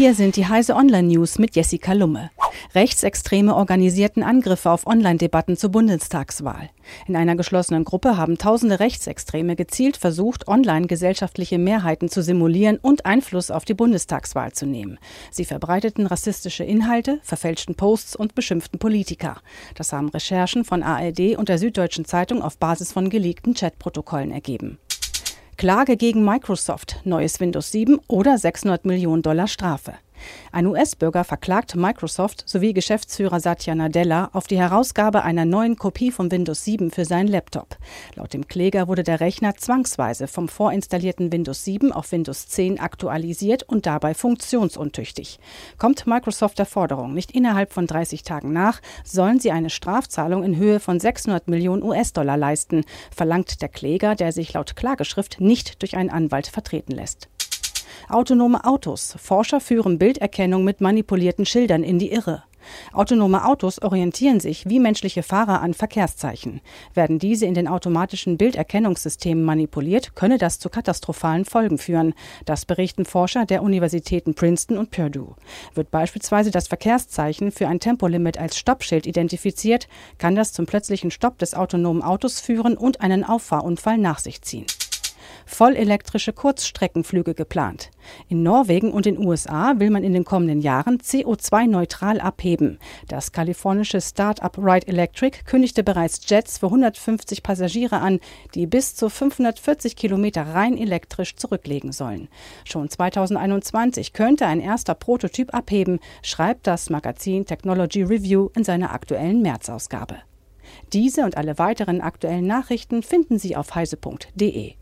Hier sind die Heise Online News mit Jessica Lumme. Rechtsextreme organisierten Angriffe auf Online-Debatten zur Bundestagswahl. In einer geschlossenen Gruppe haben tausende Rechtsextreme gezielt versucht, online gesellschaftliche Mehrheiten zu simulieren und Einfluss auf die Bundestagswahl zu nehmen. Sie verbreiteten rassistische Inhalte, verfälschten Posts und beschimpften Politiker. Das haben Recherchen von ARD und der Süddeutschen Zeitung auf Basis von geleakten Chatprotokollen ergeben. Klage gegen Microsoft, neues Windows 7 oder 600 Millionen Dollar Strafe. Ein US-Bürger verklagt Microsoft sowie Geschäftsführer Satya Nadella auf die Herausgabe einer neuen Kopie von Windows 7 für seinen Laptop. Laut dem Kläger wurde der Rechner zwangsweise vom vorinstallierten Windows 7 auf Windows 10 aktualisiert und dabei funktionsuntüchtig. Kommt Microsoft der Forderung nicht innerhalb von 30 Tagen nach, sollen sie eine Strafzahlung in Höhe von 600 Millionen US-Dollar leisten, verlangt der Kläger, der sich laut Klageschrift nicht durch einen Anwalt vertreten lässt. Autonome Autos. Forscher führen Bilderkennung mit manipulierten Schildern in die Irre. Autonome Autos orientieren sich wie menschliche Fahrer an Verkehrszeichen. Werden diese in den automatischen Bilderkennungssystemen manipuliert, könne das zu katastrophalen Folgen führen. Das berichten Forscher der Universitäten Princeton und Purdue. Wird beispielsweise das Verkehrszeichen für ein Tempolimit als Stoppschild identifiziert, kann das zum plötzlichen Stopp des autonomen Autos führen und einen Auffahrunfall nach sich ziehen vollelektrische Kurzstreckenflüge geplant. In Norwegen und den USA will man in den kommenden Jahren CO2-neutral abheben. Das kalifornische Start-up Ride Electric kündigte bereits Jets für 150 Passagiere an, die bis zu 540 Kilometer rein elektrisch zurücklegen sollen. Schon 2021 könnte ein erster Prototyp abheben, schreibt das Magazin Technology Review in seiner aktuellen Märzausgabe. Diese und alle weiteren aktuellen Nachrichten finden Sie auf heise.de.